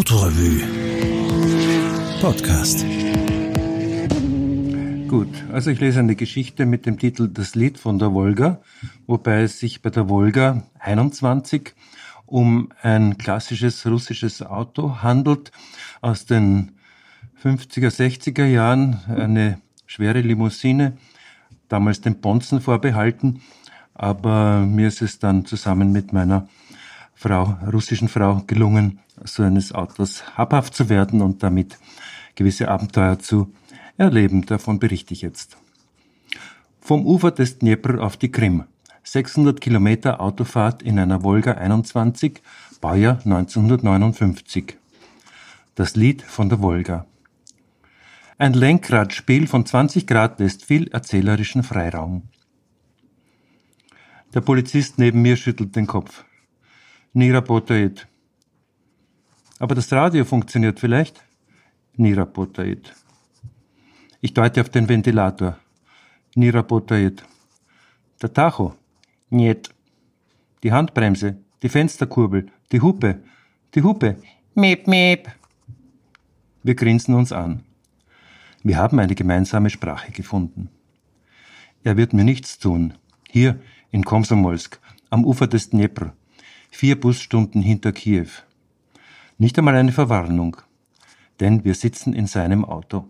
Autorevue Podcast. Gut, also ich lese eine Geschichte mit dem Titel Das Lied von der Wolga, wobei es sich bei der Wolga 21 um ein klassisches russisches Auto handelt aus den 50er, 60er Jahren, eine schwere Limousine, damals den Bonzen vorbehalten, aber mir ist es dann zusammen mit meiner Frau, russischen Frau gelungen, so eines Autos habhaft zu werden und damit gewisse Abenteuer zu erleben. Davon berichte ich jetzt. Vom Ufer des Dnepr auf die Krim. 600 Kilometer Autofahrt in einer Volga 21, Baujahr 1959. Das Lied von der Volga. Ein Lenkradspiel von 20 Grad lässt viel erzählerischen Freiraum. Der Polizist neben mir schüttelt den Kopf Nie работает. Aber das Radio funktioniert vielleicht? Nie работает. Ich deute auf den Ventilator. Nie работает. Der Tacho? Niet. Die Handbremse, die Fensterkurbel, die Hupe, die Hupe. Meep, meep. Wir grinsen uns an. Wir haben eine gemeinsame Sprache gefunden. Er wird mir nichts tun. Hier in Komsomolsk, am Ufer des Dnepr, vier Busstunden hinter Kiew. Nicht einmal eine Verwarnung, denn wir sitzen in seinem Auto.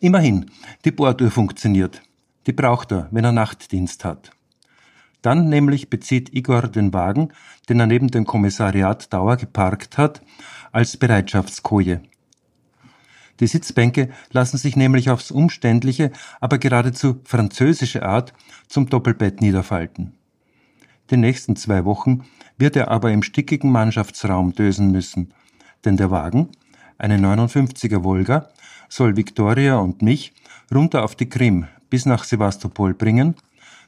Immerhin, die Borduhr funktioniert. Die braucht er, wenn er Nachtdienst hat. Dann nämlich bezieht Igor den Wagen, den er neben dem Kommissariat Dauer geparkt hat, als Bereitschaftskoje. Die Sitzbänke lassen sich nämlich aufs umständliche, aber geradezu französische Art zum Doppelbett niederfalten. Die nächsten zwei Wochen wird er aber im stickigen Mannschaftsraum dösen müssen, denn der Wagen, eine 59er Volga, soll Viktoria und mich runter auf die Krim bis nach Sevastopol bringen.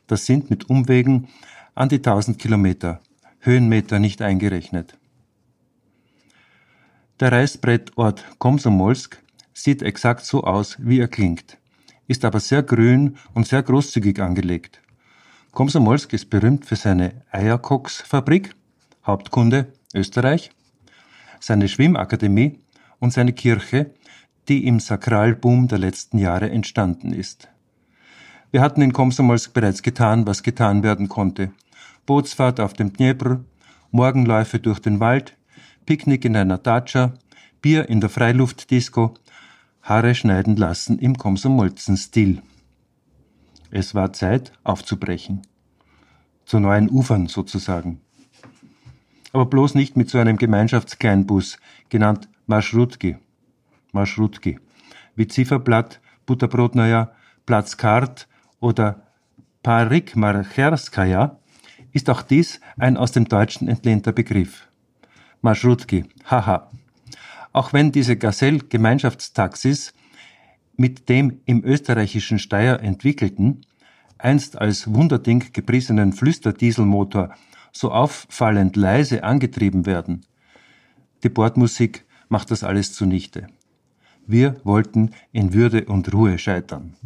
Das sind mit Umwegen an die 1000 Kilometer, Höhenmeter nicht eingerechnet. Der Reißbrettort Komsomolsk sieht exakt so aus, wie er klingt, ist aber sehr grün und sehr großzügig angelegt. Komsomolsk ist berühmt für seine Eierkoksfabrik, Hauptkunde Österreich, seine Schwimmakademie und seine Kirche, die im Sakralboom der letzten Jahre entstanden ist. Wir hatten in Komsomolsk bereits getan, was getan werden konnte. Bootsfahrt auf dem Dnepr, Morgenläufe durch den Wald, Picknick in einer Datscha, Bier in der Freiluftdisco, Haare schneiden lassen im Komsomolzen-Stil. Es war Zeit, aufzubrechen. Zu neuen Ufern sozusagen. Aber bloß nicht mit so einem Gemeinschaftskleinbus, genannt Marschrutki. Marschrutki. Wie Zifferblatt, Butterbrotneuer, Platzkart oder Parik Marcherskaja ist auch dies ein aus dem Deutschen entlehnter Begriff. Marschrutki, haha. Auch wenn diese Gazelle-Gemeinschaftstaxis mit dem im österreichischen Steyr entwickelten, einst als Wunderding gepriesenen Flüsterdieselmotor so auffallend leise angetrieben werden. Die Bordmusik macht das alles zunichte. Wir wollten in Würde und Ruhe scheitern.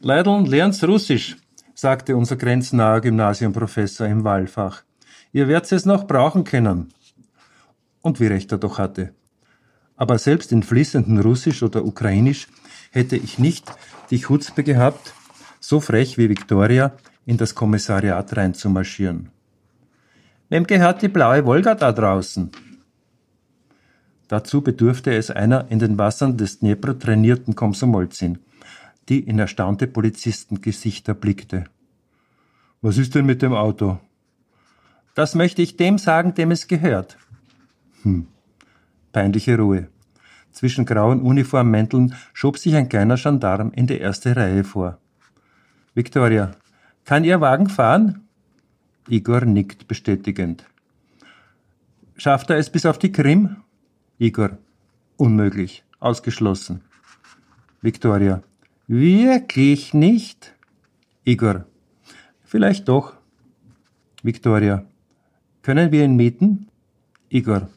Leidl, lern's Russisch, sagte unser grenznaher Gymnasiumprofessor im Wahlfach. Ihr werdet es noch brauchen können. Und wie recht er doch hatte aber selbst in fließendem Russisch oder Ukrainisch hätte ich nicht die Chutzpe gehabt, so frech wie Victoria in das Kommissariat reinzumarschieren. Wem gehört die blaue Wolga da draußen? Dazu bedurfte es einer in den Wassern des Dnepr trainierten Komsomolzin, die in erstaunte Polizistengesichter blickte. Was ist denn mit dem Auto? Das möchte ich dem sagen, dem es gehört. Hm. Peinliche Ruhe. Zwischen grauen Uniformmänteln schob sich ein kleiner Gendarm in die erste Reihe vor. Victoria, kann Ihr Wagen fahren? Igor nickt bestätigend. Schafft er es bis auf die Krim? Igor, unmöglich, ausgeschlossen. Victoria, wirklich nicht? Igor, vielleicht doch. Victoria, können wir ihn mieten? Igor,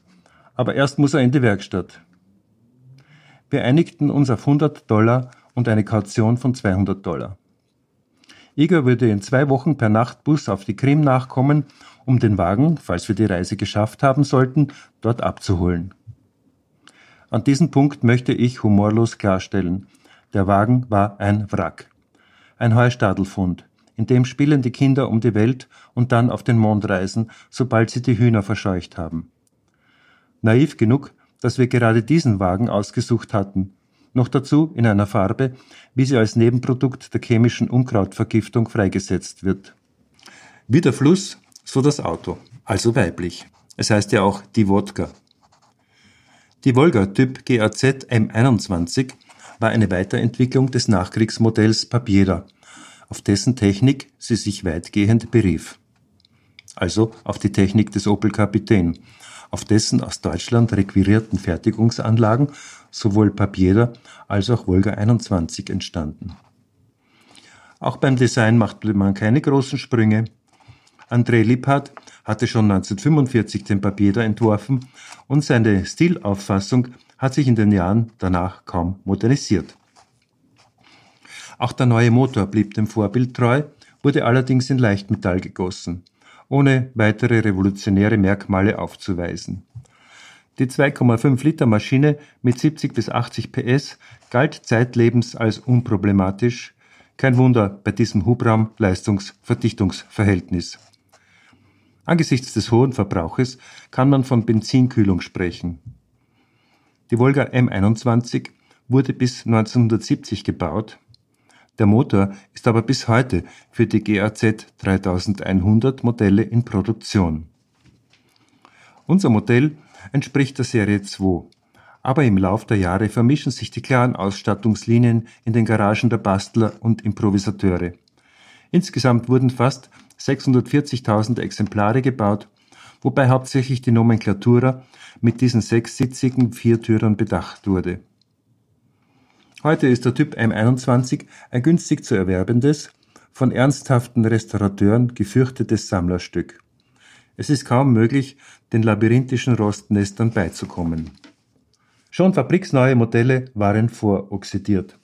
aber erst muss er in die Werkstatt. Wir einigten uns auf 100 Dollar und eine Kaution von 200 Dollar. Igor würde in zwei Wochen per Nachtbus auf die Krim nachkommen, um den Wagen, falls wir die Reise geschafft haben sollten, dort abzuholen. An diesem Punkt möchte ich humorlos klarstellen, der Wagen war ein Wrack. Ein Heustadelfund, in dem spielende Kinder um die Welt und dann auf den Mond reisen, sobald sie die Hühner verscheucht haben. Naiv genug, dass wir gerade diesen Wagen ausgesucht hatten, noch dazu in einer Farbe, wie sie als Nebenprodukt der chemischen Unkrautvergiftung freigesetzt wird. Wie der Fluss, so das Auto, also weiblich. Es heißt ja auch die Wodka. Die Volga Typ GAZ M21 war eine Weiterentwicklung des Nachkriegsmodells Papiera, auf dessen Technik sie sich weitgehend berief. Also auf die Technik des Opel Kapitän, auf dessen aus Deutschland requirierten Fertigungsanlagen sowohl Papiera als auch Volga 21 entstanden. Auch beim Design machte man keine großen Sprünge. André Lipphardt hatte schon 1945 den Papiera entworfen und seine Stilauffassung hat sich in den Jahren danach kaum modernisiert. Auch der neue Motor blieb dem Vorbild treu, wurde allerdings in Leichtmetall gegossen, ohne weitere revolutionäre Merkmale aufzuweisen. Die 2,5 Liter Maschine mit 70 bis 80 PS galt zeitlebens als unproblematisch. Kein Wunder bei diesem Hubraum-Leistungs-Verdichtungsverhältnis. Angesichts des hohen Verbrauches kann man von Benzinkühlung sprechen. Die Volga M21 wurde bis 1970 gebaut. Der Motor ist aber bis heute für die GAZ 3100 Modelle in Produktion. Unser Modell entspricht der Serie 2. Aber im Lauf der Jahre vermischen sich die klaren Ausstattungslinien in den Garagen der Bastler und Improvisateure. Insgesamt wurden fast 640.000 Exemplare gebaut, wobei hauptsächlich die Nomenklatura mit diesen sechssitzigen Viertürern bedacht wurde. Heute ist der Typ M21 ein günstig zu erwerbendes, von ernsthaften Restaurateuren gefürchtetes Sammlerstück. Es ist kaum möglich, den labyrinthischen Rostnestern beizukommen. Schon fabriksneue Modelle waren voroxidiert.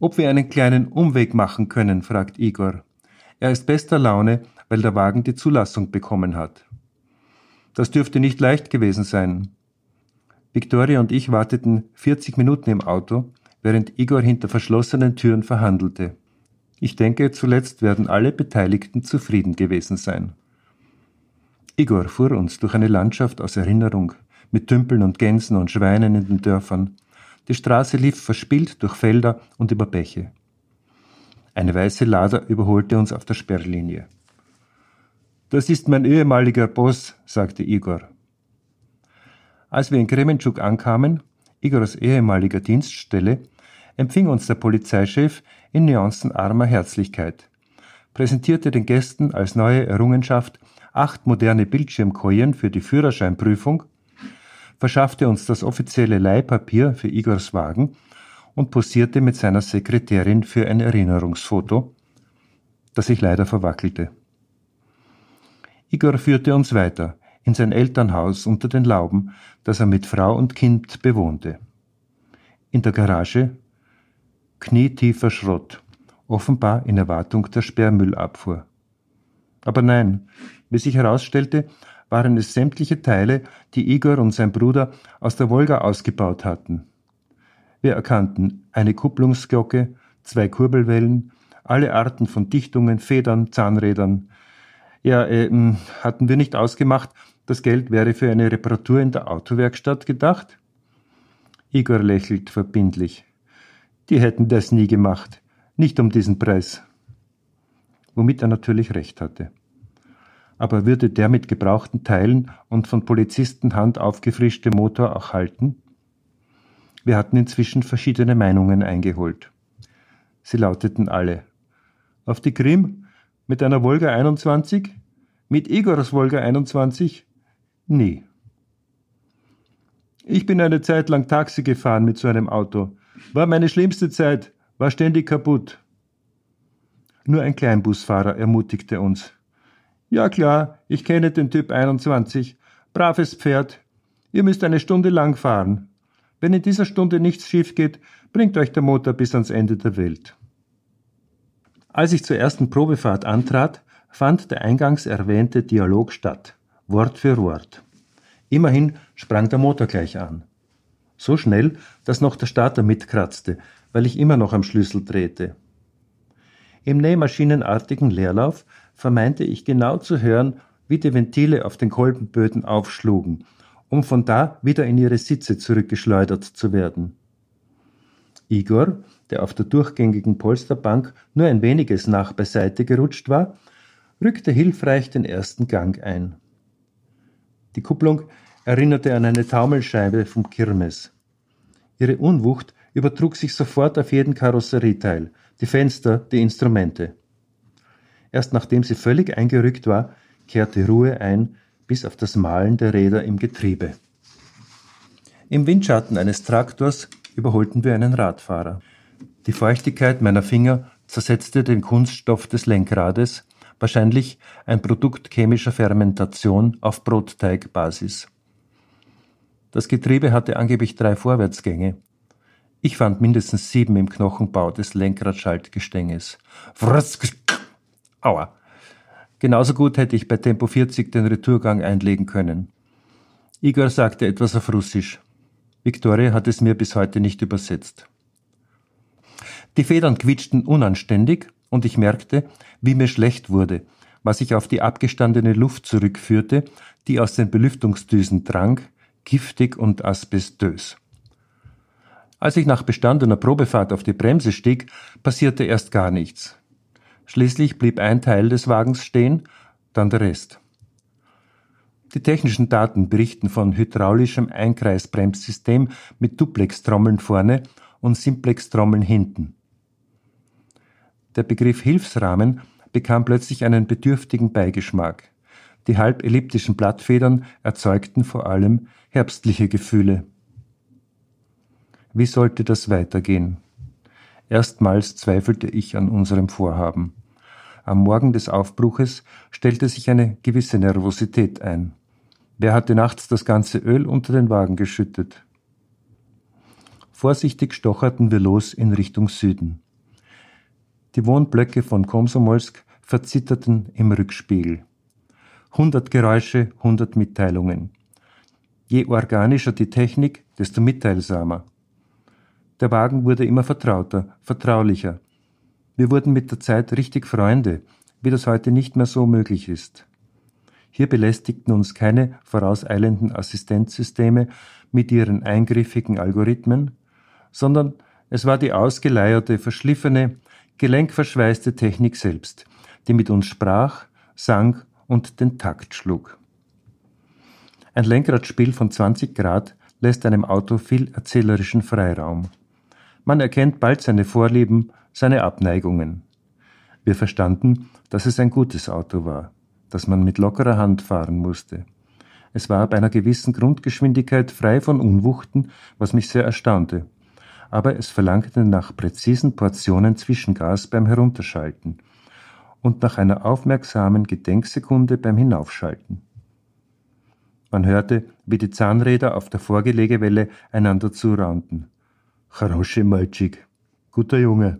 Ob wir einen kleinen Umweg machen können, fragt Igor. Er ist bester Laune, weil der Wagen die Zulassung bekommen hat. Das dürfte nicht leicht gewesen sein. Victoria und ich warteten 40 Minuten im Auto, während Igor hinter verschlossenen Türen verhandelte. Ich denke, zuletzt werden alle Beteiligten zufrieden gewesen sein. Igor fuhr uns durch eine Landschaft aus Erinnerung, mit Tümpeln und Gänsen und Schweinen in den Dörfern. Die Straße lief verspielt durch Felder und über Bäche. Eine weiße Lader überholte uns auf der Sperrlinie. Das ist mein ehemaliger Boss, sagte Igor. Als wir in Kremenschuk ankamen, Igors ehemaliger Dienststelle, empfing uns der Polizeichef in nuancenarmer Herzlichkeit, präsentierte den Gästen als neue Errungenschaft acht moderne Bildschirmkojen für die Führerscheinprüfung, verschaffte uns das offizielle Leihpapier für Igors Wagen und posierte mit seiner Sekretärin für ein Erinnerungsfoto, das sich leider verwackelte. Igor führte uns weiter in sein Elternhaus unter den Lauben, das er mit Frau und Kind bewohnte. In der Garage knietiefer Schrott, offenbar in Erwartung der Sperrmüllabfuhr. Aber nein, wie sich herausstellte, waren es sämtliche Teile, die Igor und sein Bruder aus der Wolga ausgebaut hatten. Wir erkannten eine Kupplungsglocke, zwei Kurbelwellen, alle Arten von Dichtungen, Federn, Zahnrädern. Ja, äh, hatten wir nicht ausgemacht, das Geld wäre für eine Reparatur in der Autowerkstatt gedacht? Igor lächelt verbindlich. Die hätten das nie gemacht, nicht um diesen Preis. Womit er natürlich recht hatte aber würde der mit gebrauchten Teilen und von Polizisten Hand aufgefrischte Motor auch halten? Wir hatten inzwischen verschiedene Meinungen eingeholt. Sie lauteten alle. Auf die Krim? Mit einer Volga 21? Mit Igors Volga 21? Nie. Ich bin eine Zeit lang Taxi gefahren mit so einem Auto. War meine schlimmste Zeit, war ständig kaputt. Nur ein Kleinbusfahrer ermutigte uns. Ja klar, ich kenne den Typ 21. Braves Pferd. Ihr müsst eine Stunde lang fahren. Wenn in dieser Stunde nichts schief geht, bringt euch der Motor bis ans Ende der Welt. Als ich zur ersten Probefahrt antrat, fand der eingangs erwähnte Dialog statt, Wort für Wort. Immerhin sprang der Motor gleich an. So schnell, dass noch der Starter mitkratzte, weil ich immer noch am Schlüssel drehte. Im nähmaschinenartigen Leerlauf vermeinte ich genau zu hören, wie die Ventile auf den Kolbenböden aufschlugen, um von da wieder in ihre Sitze zurückgeschleudert zu werden. Igor, der auf der durchgängigen Polsterbank nur ein weniges nach beiseite gerutscht war, rückte hilfreich den ersten Gang ein. Die Kupplung erinnerte an eine Taumelscheibe vom Kirmes. Ihre Unwucht übertrug sich sofort auf jeden Karosserieteil, die Fenster, die Instrumente. Erst nachdem sie völlig eingerückt war, kehrte Ruhe ein, bis auf das Malen der Räder im Getriebe. Im Windschatten eines Traktors überholten wir einen Radfahrer. Die Feuchtigkeit meiner Finger zersetzte den Kunststoff des Lenkrades, wahrscheinlich ein Produkt chemischer Fermentation auf Brotteigbasis. Das Getriebe hatte angeblich drei Vorwärtsgänge. Ich fand mindestens sieben im Knochenbau des Lenkradschaltgestänges. Aua. Genauso gut hätte ich bei Tempo 40 den Retourgang einlegen können. Igor sagte etwas auf Russisch. Victoria hat es mir bis heute nicht übersetzt. Die Federn quietschten unanständig und ich merkte, wie mir schlecht wurde, was ich auf die abgestandene Luft zurückführte, die aus den Belüftungsdüsen drang, giftig und asbestös. Als ich nach bestandener Probefahrt auf die Bremse stieg, passierte erst gar nichts. Schließlich blieb ein Teil des Wagens stehen, dann der Rest. Die technischen Daten berichten von hydraulischem Einkreisbremssystem mit Duplex-Trommeln vorne und Simplex-Trommeln hinten. Der Begriff Hilfsrahmen bekam plötzlich einen bedürftigen Beigeschmack. Die halb elliptischen Blattfedern erzeugten vor allem herbstliche Gefühle. Wie sollte das weitergehen? Erstmals zweifelte ich an unserem Vorhaben. Am Morgen des Aufbruches stellte sich eine gewisse Nervosität ein. Wer hatte nachts das ganze Öl unter den Wagen geschüttet? Vorsichtig stocherten wir los in Richtung Süden. Die Wohnblöcke von Komsomolsk verzitterten im Rückspiegel. Hundert Geräusche, hundert Mitteilungen. Je organischer die Technik, desto mitteilsamer. Der Wagen wurde immer vertrauter, vertraulicher. Wir wurden mit der Zeit richtig Freunde, wie das heute nicht mehr so möglich ist. Hier belästigten uns keine vorauseilenden Assistenzsysteme mit ihren eingriffigen Algorithmen, sondern es war die ausgeleierte, verschliffene, gelenkverschweißte Technik selbst, die mit uns sprach, sang und den Takt schlug. Ein Lenkradspiel von 20 Grad lässt einem Auto viel erzählerischen Freiraum. Man erkennt bald seine Vorlieben, seine Abneigungen. Wir verstanden, dass es ein gutes Auto war dass man mit lockerer Hand fahren musste. Es war bei einer gewissen Grundgeschwindigkeit frei von Unwuchten, was mich sehr erstaunte. Aber es verlangte nach präzisen Portionen Zwischengas beim Herunterschalten und nach einer aufmerksamen Gedenksekunde beim Hinaufschalten. Man hörte, wie die Zahnräder auf der Vorgelegewelle einander zuraunten. Charosche Malchik, guter Junge.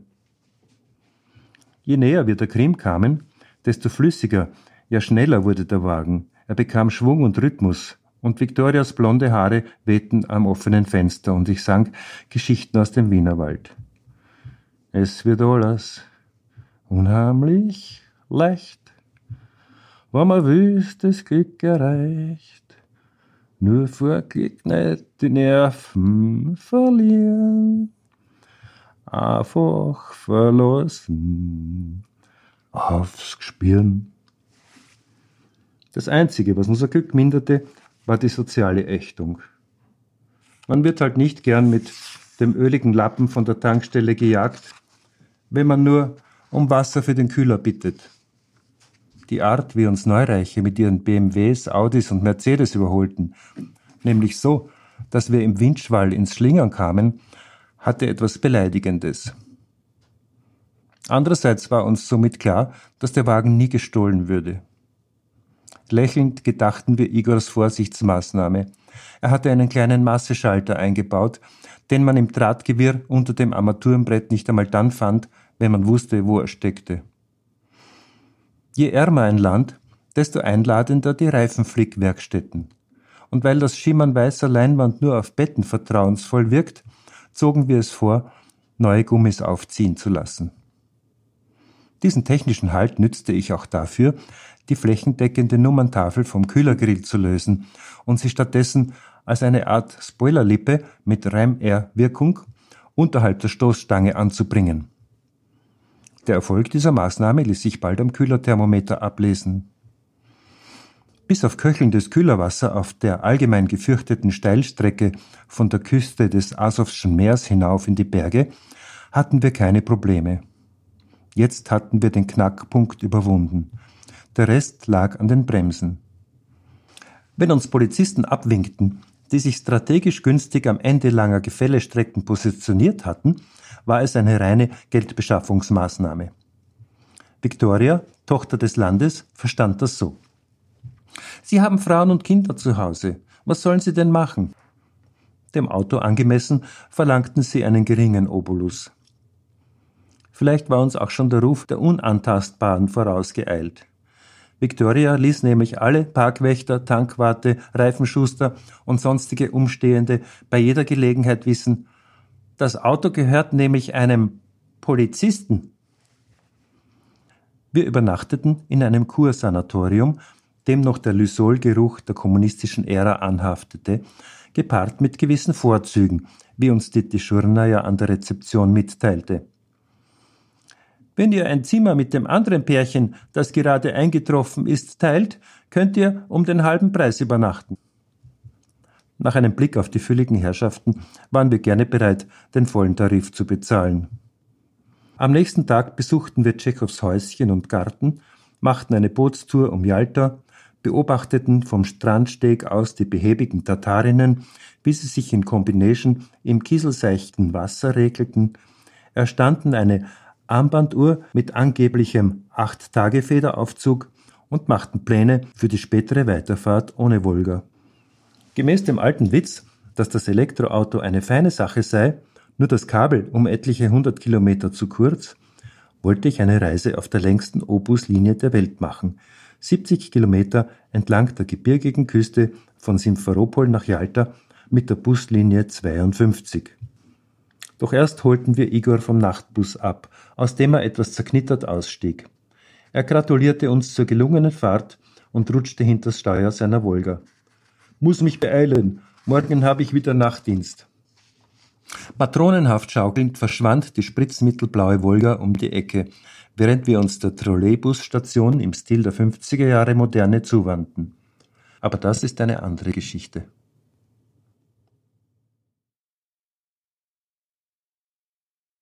Je näher wir der Krim kamen, desto flüssiger ja schneller wurde der Wagen. Er bekam Schwung und Rhythmus, und Viktorias blonde Haare wehten am offenen Fenster, und ich sang Geschichten aus dem Wienerwald. Es wird alles unheimlich leicht, wenn man wüsst, das Glück erreicht. Nur Glück nicht die Nerven verlieren, einfach verlassen aufs Gespüren. Das Einzige, was unser Glück minderte, war die soziale Ächtung. Man wird halt nicht gern mit dem öligen Lappen von der Tankstelle gejagt, wenn man nur um Wasser für den Kühler bittet. Die Art, wie uns Neureiche mit ihren BMWs, Audis und Mercedes überholten, nämlich so, dass wir im Windschwall ins Schlingern kamen, hatte etwas Beleidigendes. Andererseits war uns somit klar, dass der Wagen nie gestohlen würde. Lächelnd gedachten wir Igors Vorsichtsmaßnahme. Er hatte einen kleinen Masseschalter eingebaut, den man im Drahtgewirr unter dem Armaturenbrett nicht einmal dann fand, wenn man wusste, wo er steckte. Je ärmer ein Land, desto einladender die Reifenflickwerkstätten. Und weil das Schimmern weißer Leinwand nur auf Betten vertrauensvoll wirkt, zogen wir es vor, neue Gummis aufziehen zu lassen. Diesen technischen Halt nützte ich auch dafür, die flächendeckende Nummerntafel vom Kühlergrill zu lösen und sie stattdessen als eine Art Spoilerlippe mit Ram-Air-Wirkung unterhalb der Stoßstange anzubringen. Der Erfolg dieser Maßnahme ließ sich bald am Kühlerthermometer ablesen. Bis auf köchelndes Kühlerwasser auf der allgemein gefürchteten Steilstrecke von der Küste des Asowschen Meers hinauf in die Berge hatten wir keine Probleme. Jetzt hatten wir den Knackpunkt überwunden. Der Rest lag an den Bremsen. Wenn uns Polizisten abwinkten, die sich strategisch günstig am Ende langer Gefällestrecken positioniert hatten, war es eine reine Geldbeschaffungsmaßnahme. Victoria, Tochter des Landes, verstand das so. Sie haben Frauen und Kinder zu Hause. Was sollen sie denn machen? Dem Auto angemessen verlangten sie einen geringen Obolus. Vielleicht war uns auch schon der Ruf der Unantastbaren vorausgeeilt. Victoria ließ nämlich alle Parkwächter, Tankwarte, Reifenschuster und sonstige Umstehende bei jeder Gelegenheit wissen, das Auto gehört nämlich einem Polizisten. Wir übernachteten in einem Kursanatorium, dem noch der Lysolgeruch der kommunistischen Ära anhaftete, gepaart mit gewissen Vorzügen, wie uns die Tischurna ja an der Rezeption mitteilte. Wenn ihr ein Zimmer mit dem anderen Pärchen, das gerade eingetroffen ist, teilt, könnt ihr um den halben Preis übernachten. Nach einem Blick auf die fülligen Herrschaften waren wir gerne bereit, den vollen Tarif zu bezahlen. Am nächsten Tag besuchten wir Tschechows Häuschen und Garten, machten eine Bootstour um Jalta, beobachteten vom Strandsteg aus die behäbigen Tatarinnen, wie sie sich in Combination im kieselseichten Wasser regelten, erstanden eine Armbanduhr mit angeblichem Acht-Tage-Federaufzug und machten Pläne für die spätere Weiterfahrt ohne Wolga. Gemäß dem alten Witz, dass das Elektroauto eine feine Sache sei, nur das Kabel um etliche hundert Kilometer zu kurz, wollte ich eine Reise auf der längsten Obuslinie der Welt machen, 70 Kilometer entlang der gebirgigen Küste von Simferopol nach Jalta mit der Buslinie 52. Doch erst holten wir Igor vom Nachtbus ab, aus dem er etwas zerknittert ausstieg. Er gratulierte uns zur gelungenen Fahrt und rutschte hinters Steuer seiner Wolga. Muss mich beeilen, morgen habe ich wieder Nachtdienst. Patronenhaft schaukelnd verschwand die spritzmittelblaue Wolga um die Ecke, während wir uns der Trolleybusstation im Stil der 50er Jahre Moderne zuwandten. Aber das ist eine andere Geschichte.